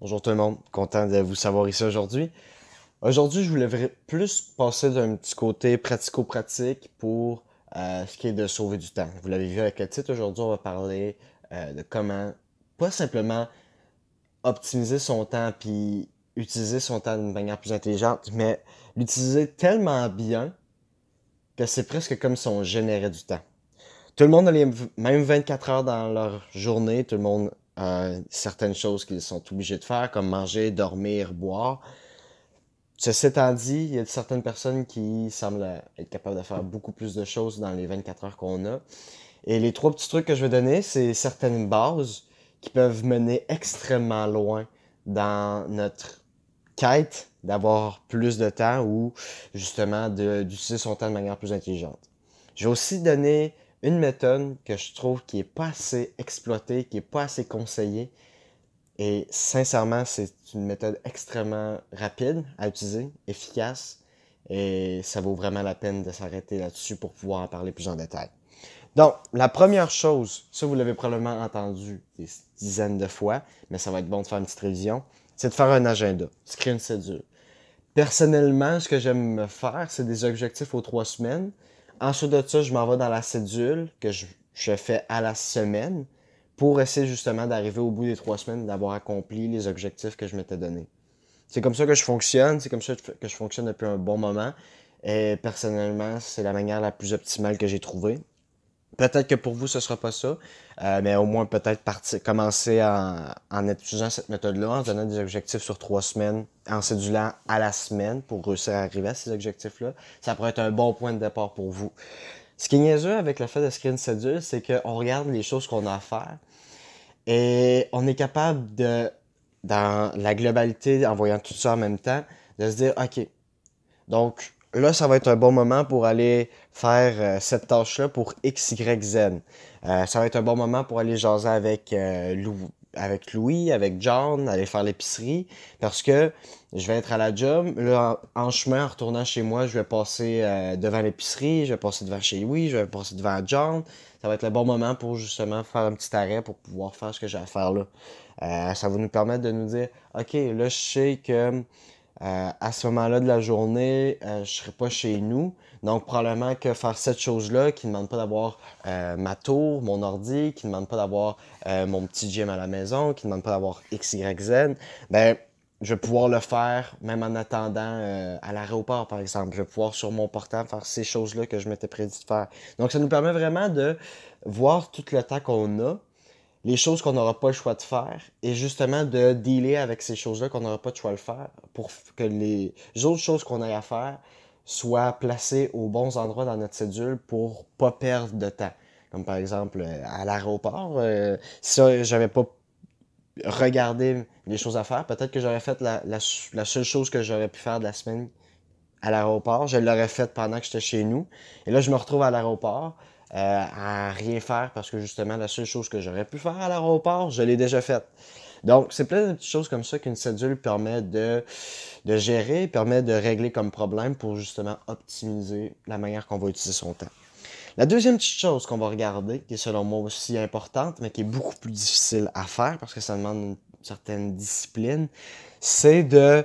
Bonjour tout le monde, content de vous savoir ici aujourd'hui. Aujourd'hui, je voulais plus passer d'un petit côté pratico-pratique pour euh, ce qui est de sauver du temps. Vous l'avez vu avec le titre, aujourd'hui, on va parler euh, de comment, pas simplement optimiser son temps puis utiliser son temps d'une manière plus intelligente, mais l'utiliser tellement bien que c'est presque comme si on générait du temps. Tout le monde a les mêmes 24 heures dans leur journée, tout le monde certaines choses qu'ils sont obligés de faire, comme manger, dormir, boire. Ceci étant dit, il y a certaines personnes qui semblent être capables de faire beaucoup plus de choses dans les 24 heures qu'on a. Et les trois petits trucs que je vais donner, c'est certaines bases qui peuvent mener extrêmement loin dans notre quête d'avoir plus de temps ou justement d'utiliser son temps de manière plus intelligente. Je vais aussi donner une méthode que je trouve qui n'est pas assez exploitée, qui n'est pas assez conseillée. Et sincèrement, c'est une méthode extrêmement rapide à utiliser, efficace, et ça vaut vraiment la peine de s'arrêter là-dessus pour pouvoir en parler plus en détail. Donc, la première chose, ça vous l'avez probablement entendu des dizaines de fois, mais ça va être bon de faire une petite révision, c'est de faire un agenda, se créer une cédule. Personnellement, ce que j'aime me faire, c'est des objectifs aux trois semaines, Ensuite de ça, je m'en vais dans la cédule que je, fais à la semaine pour essayer justement d'arriver au bout des trois semaines d'avoir accompli les objectifs que je m'étais donnés. C'est comme ça que je fonctionne, c'est comme ça que je fonctionne depuis un bon moment. Et personnellement, c'est la manière la plus optimale que j'ai trouvée. Peut-être que pour vous, ce ne sera pas ça, euh, mais au moins peut-être commencer en, en utilisant cette méthode-là, en donnant des objectifs sur trois semaines, en cédulant à la semaine pour réussir à arriver à ces objectifs-là. Ça pourrait être un bon point de départ pour vous. Ce qui est niaiseux avec le fait de screen cédule, c'est qu'on regarde les choses qu'on a à faire et on est capable de, dans la globalité, en voyant tout ça en même temps, de se dire, OK, donc là, ça va être un bon moment pour aller faire euh, cette tâche-là pour X, Y, Z. Euh, ça va être un bon moment pour aller jaser avec, euh, avec Louis, avec John, aller faire l'épicerie, parce que je vais être à la job. Là, en, chemin, en retournant chez moi, je vais passer devant l'épicerie, je vais passer devant chez Louis, je vais passer devant John. Ça va être le bon moment pour justement faire un petit arrêt pour pouvoir faire ce que j'ai à faire là. ça va nous permettre de nous dire, OK, là, je sais que à ce moment-là de la journée, je ne serai pas chez nous. Donc, probablement que faire cette chose-là, qui ne demande pas d'avoir euh, ma tour, mon ordi, qui ne demande pas d'avoir mon petit gym à la maison, qui ne demande pas d'avoir X, Y, Z, ben, je vais pouvoir le faire même en attendant à l'aéroport, par exemple. Je vais pouvoir sur mon portable faire ces choses-là que je m'étais prédit de faire. Donc, ça nous permet vraiment de voir tout le temps qu'on a, les choses qu'on n'aura pas le choix de faire et justement de dealer avec ces choses-là qu'on n'aura pas le choix de faire pour que les autres choses qu'on a à faire soient placées aux bons endroits dans notre cédule pour pas perdre de temps. Comme par exemple euh, à l'aéroport, euh, si j'avais pas regardé les choses à faire, peut-être que j'aurais fait la, la, seule chose que j'aurais pu faire de la semaine à l'aéroport, je l'aurais faite pendant que j'étais chez nous. Et là, je me retrouve à l'aéroport euh, à rien faire parce que justement, la seule chose que j'aurais pu faire à l'aéroport, je l'ai déjà faite. Donc, c'est plein de petites choses comme ça qu'une cédule permet de, de gérer, permet de régler comme problème pour justement optimiser la manière qu'on va utiliser son temps. La deuxième petite chose qu'on va regarder, qui est selon moi aussi importante, mais qui est beaucoup plus difficile à faire parce que ça demande une certaine discipline, c'est de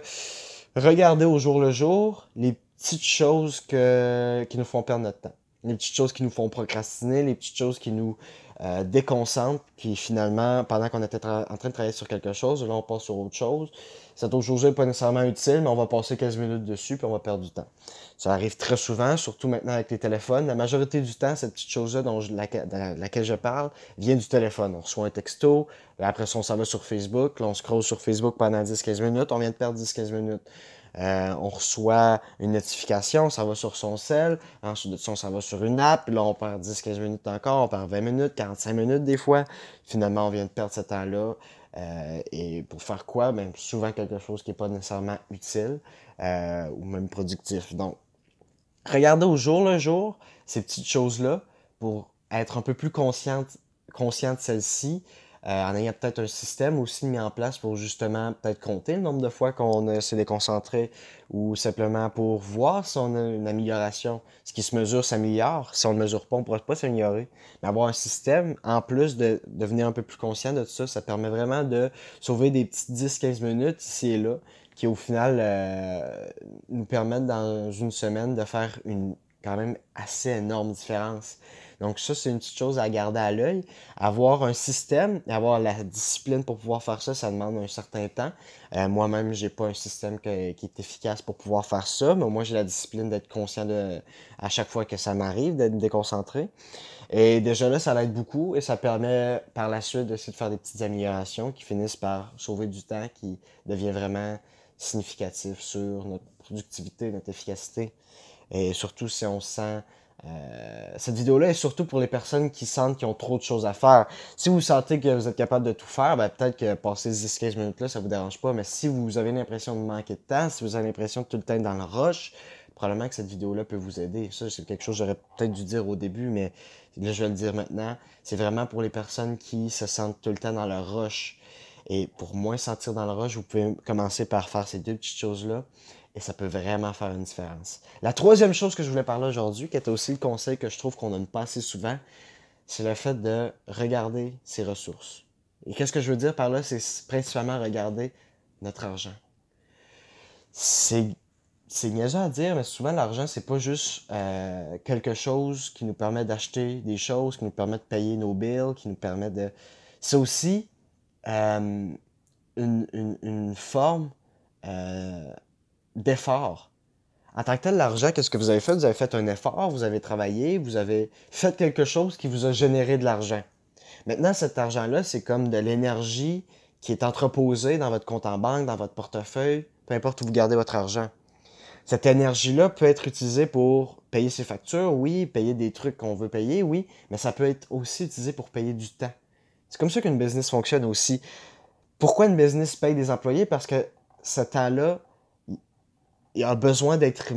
regarder au jour le jour les petites choses que, qui nous font perdre notre temps les petites choses qui nous font procrastiner, les petites choses qui nous euh, déconcentrent, qui finalement, pendant qu'on était en train de travailler sur quelque chose, là on passe sur autre chose. Cette autre chose n'est pas nécessairement utile, mais on va passer 15 minutes dessus puis on va perdre du temps. Ça arrive très souvent, surtout maintenant avec les téléphones. La majorité du temps, cette petite chose-là dont laquelle, laquelle je parle vient du téléphone. On reçoit un texto, après ça on s'en va sur Facebook, là on scroll sur Facebook pendant 10-15 minutes, on vient de perdre 10-15 minutes. Euh, on reçoit une notification, ça va sur son cell, ensuite de ça, s'en va sur une app, là, on perd 10-15 minutes encore, on perd 20 minutes, 45 minutes des fois. Finalement, on vient de perdre ce temps-là. Euh, et pour faire quoi? Ben, souvent quelque chose qui n'est pas nécessairement utile euh, ou même productif. Donc, regardez au jour le jour ces petites choses-là pour être un peu plus consciente, conscient de celles-ci, en ayant peut-être un système aussi mis en place pour justement peut-être compter le nombre de fois qu'on s'est déconcentré ou simplement pour voir si on a une amélioration. Ce qui se mesure s'améliore. Si on ne mesure pas, on ne pourra pas s'améliorer. Mais avoir un système, en plus de devenir un peu plus conscient de tout ça, ça permet vraiment de sauver des petites 10-15 minutes ici et là qui au final euh, nous permettent dans une semaine de faire une quand même assez énorme différence. Donc ça, c'est une petite chose à garder à l'œil. Avoir un système, avoir la discipline pour pouvoir faire ça, ça demande un certain temps. Euh, Moi-même, j'ai pas un système qui est efficace pour pouvoir faire ça, mais moi, j'ai la discipline d'être conscient de à chaque fois que ça m'arrive d'être déconcentré. Et déjà là, ça l'aide beaucoup et ça permet par la suite d'essayer de faire des petites améliorations qui finissent par sauver du temps, qui devient vraiment significatif sur notre productivité, notre efficacité. Et surtout si on sent... Euh, cette vidéo-là est surtout pour les personnes qui sentent qu'ils ont trop de choses à faire. Si vous sentez que vous êtes capable de tout faire, ben peut-être que passer 10-15 minutes là, ça vous dérange pas. Mais si vous avez l'impression de manquer de temps, si vous avez l'impression de tout le temps dans le rush, probablement que cette vidéo-là peut vous aider. Ça, c'est quelque chose que j'aurais peut-être dû dire au début, mais là, je vais le dire maintenant. C'est vraiment pour les personnes qui se sentent tout le temps dans le rush. Et pour moins sentir dans le rush, vous pouvez commencer par faire ces deux petites choses-là. Et ça peut vraiment faire une différence. La troisième chose que je voulais parler aujourd'hui, qui était aussi le conseil que je trouve qu'on donne pas assez souvent, c'est le fait de regarder ses ressources. Et qu'est-ce que je veux dire par là? C'est principalement regarder notre argent. C'est c'est à dire, mais souvent l'argent, c'est pas juste euh, quelque chose qui nous permet d'acheter des choses, qui nous permet de payer nos bills, qui nous permet de. C'est aussi euh, une, forme euh, d'effort. En tant que tel, l'argent, qu'est-ce que vous avez fait? Vous avez fait un effort, vous avez travaillé, vous avez fait quelque chose qui vous a généré de l'argent. Maintenant, cet argent-là, c'est comme de l'énergie qui est entreposée dans votre compte en banque, dans votre portefeuille, peu importe où vous gardez votre argent. Cette énergie-là peut être utilisée pour payer ses factures, oui, payer des trucs qu'on veut payer, oui, mais ça peut être aussi utilisé pour payer du temps. C'est comme ça qu'une business fonctionne aussi. Pourquoi une business paye des employés? Parce que ce temps-là, il a besoin d'être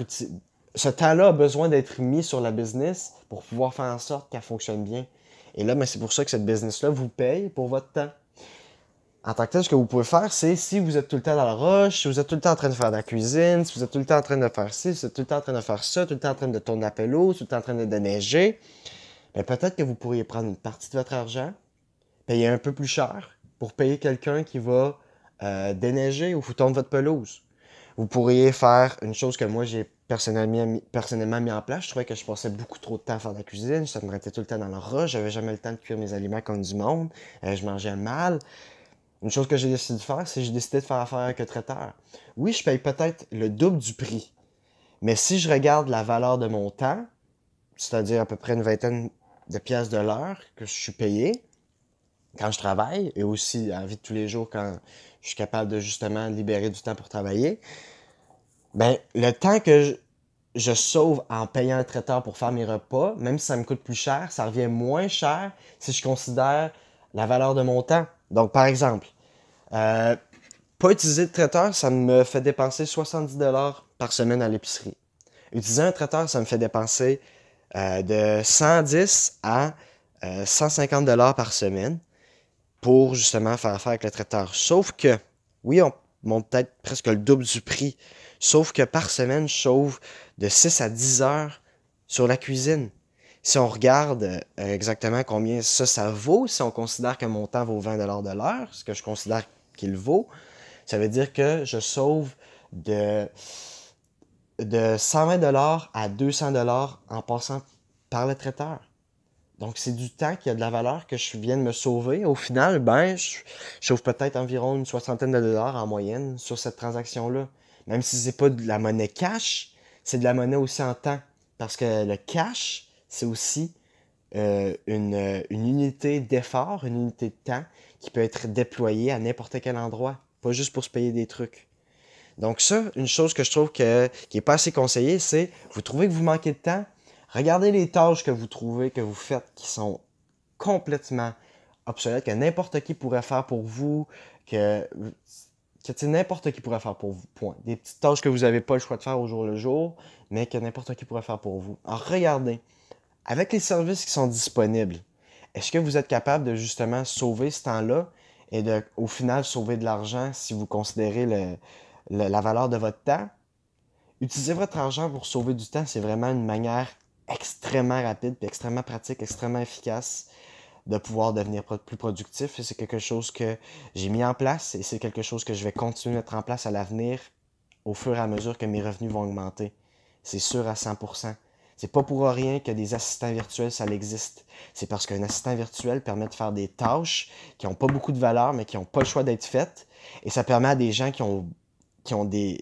utilisé. Ce temps-là a besoin d'être mis sur la business pour pouvoir faire en sorte qu'elle fonctionne bien. Et là, ben, c'est pour ça que cette business-là vous paye pour votre temps. En tant que tel, ce que vous pouvez faire, c'est si vous êtes tout le temps dans la roche, si vous êtes tout le temps en train de faire de la cuisine, si vous êtes tout le temps en train de faire ci, si vous êtes tout le temps en train de faire ça, tout le temps en train de tourner la pelouse, tout le temps en train de déneiger, ben peut-être que vous pourriez prendre une partie de votre argent, payer un peu plus cher pour payer quelqu'un qui va euh, déneiger ou tourner votre pelouse. Vous pourriez faire une chose que moi j'ai personnellement, personnellement mis en place. Je trouvais que je passais beaucoup trop de temps à faire de la cuisine. Ça me restait tout le temps dans le rush. J'avais jamais le temps de cuire mes aliments comme du monde. Euh, je mangeais mal. Une chose que j'ai décidé de faire, c'est que j'ai décidé de faire affaire avec un traiteur. Oui, je paye peut-être le double du prix. Mais si je regarde la valeur de mon temps, c'est-à-dire à peu près une vingtaine de pièces de l'heure que je suis payé quand je travaille et aussi à vie de tous les jours quand je suis capable de justement libérer du temps pour travailler, ben le temps que je, sauve en payant un traiteur pour faire mes repas, même si ça me coûte plus cher, ça revient moins cher si je considère la valeur de mon temps. Donc, par exemple, euh, pas utiliser de traiteur, ça me fait dépenser 70$ par semaine à l'épicerie. Utiliser un traiteur, ça me fait dépenser euh, de 110 à 150$ euh, par semaine pour justement faire affaire avec le traiteur. Sauf que, oui, on monte peut-être presque le double du prix. Sauf que par semaine, je sauve de 6 à 10 heures sur la cuisine. Si on regarde euh, exactement combien ça, ça vaut, si on considère que mon temps vaut 20 de l'heure, ce que je considère qu'il vaut, ça veut dire que je sauve de, de 120 à 200 en passant par le traiteur. Donc, c'est du temps qui a de la valeur que je viens de me sauver. Au final, ben, je, sauve peut-être environ une soixantaine de dollars en moyenne sur cette transaction-là. Même si c'est pas de la monnaie cash, c'est de la monnaie aussi en temps. Parce que le cash, c'est aussi euh, une, unité d'effort, une unité de temps qui peut être déployée à n'importe quel endroit, pas juste pour se payer des trucs. Donc ça, une chose que je trouve que, qui n'est pas assez conseillée, c'est vous trouvez que vous manquez de temps, regardez les tâches que vous trouvez, que vous faites, qui sont complètement obsolètes, que n'importe qui pourrait faire pour vous, que, que n'importe qui pourrait faire pour vous. Point. Des petites tâches que vous n'avez pas le choix de faire au jour le jour, mais que n'importe qui pourrait faire pour vous. Alors regardez, avec les services qui sont disponibles, est-ce que vous êtes capable de justement sauver ce temps-là et de, au final, sauver de l'argent si vous considérez la valeur de votre temps? Utiliser votre argent pour sauver du temps, c'est vraiment une manière extrêmement rapide, puis extrêmement pratique, extrêmement efficace de pouvoir devenir plus productif. C'est quelque chose que j'ai mis en place et c'est quelque chose que je vais continuer à mettre en place à l'avenir au fur et à mesure que mes revenus vont augmenter. C'est sûr à 100%. C'est pas pour rien que des assistants virtuels, ça existe. C'est parce qu'un assistant virtuel permet de faire des tâches qui n'ont pas beaucoup de valeur, mais qui n'ont pas le choix d'être faites. Et ça permet à des gens qui ont des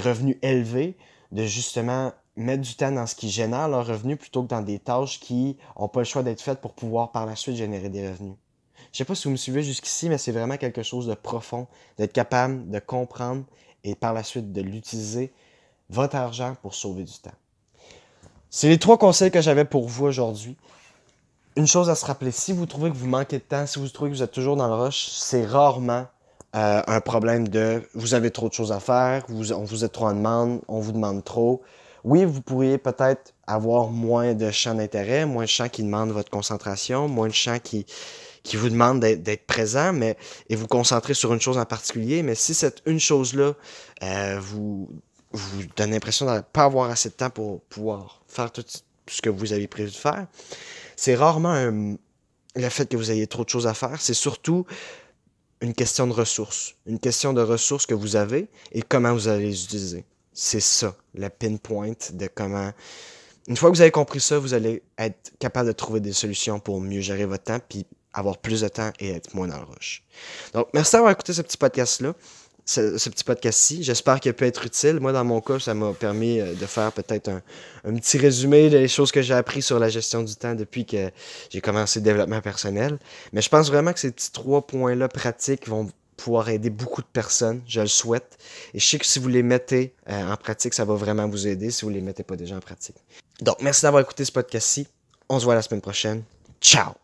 revenus élevés de justement mettre du temps dans ce qui génère leurs revenus plutôt que dans des tâches qui n'ont pas le choix d'être faites pour pouvoir par la suite générer des revenus. Je sais pas si vous me suivez jusqu'ici, mais c'est vraiment quelque chose de profond, d'être capable de comprendre et par la suite de l'utiliser, votre argent pour sauver du temps. C'est les trois conseils que j'avais pour vous aujourd'hui. Une chose à se rappeler, si vous trouvez que vous manquez de temps, si vous trouvez que vous êtes toujours dans le rush, c'est rarement euh, un problème de vous avez trop de choses à faire, on vous êtes trop en demande, on vous demande trop. Oui, vous pourriez peut-être avoir moins de champs d'intérêt, moins de champs qui demandent votre concentration, moins de champs qui, vous demandent d'être présent mais, et vous concentrer sur une chose en particulier. Mais si cette une chose-là euh, vous, vous donne l'impression de ne pas avoir assez de temps pour pouvoir faire tout ce que vous avez prévu de faire, c'est rarement le fait que vous ayez trop de choses à faire. C'est surtout une question de ressources. Une question de ressources que vous avez et comment vous allez les utiliser. C'est ça, la pinpoint de comment. Une fois que vous avez compris ça, vous allez être capable de trouver des solutions pour mieux gérer votre temps puis avoir plus de temps et être moins dans le rush. Donc, merci d'avoir écouté ce petit podcast-là ce, petit podcast-ci. J'espère qu'il peut être utile. Moi, dans mon cas, ça m'a permis euh, de faire peut-être un, petit résumé des choses que j'ai appris sur la gestion du temps depuis que j'ai commencé le développement personnel. Mais je pense vraiment que ces trois points-là pratiques vont pouvoir aider beaucoup de personnes. Je le souhaite. Et je sais que si vous les mettez euh, en pratique, ça va vraiment vous aider si vous ne les mettez pas déjà en pratique. Donc, merci d'avoir écouté ce podcast-ci. On se voit la semaine prochaine. Ciao!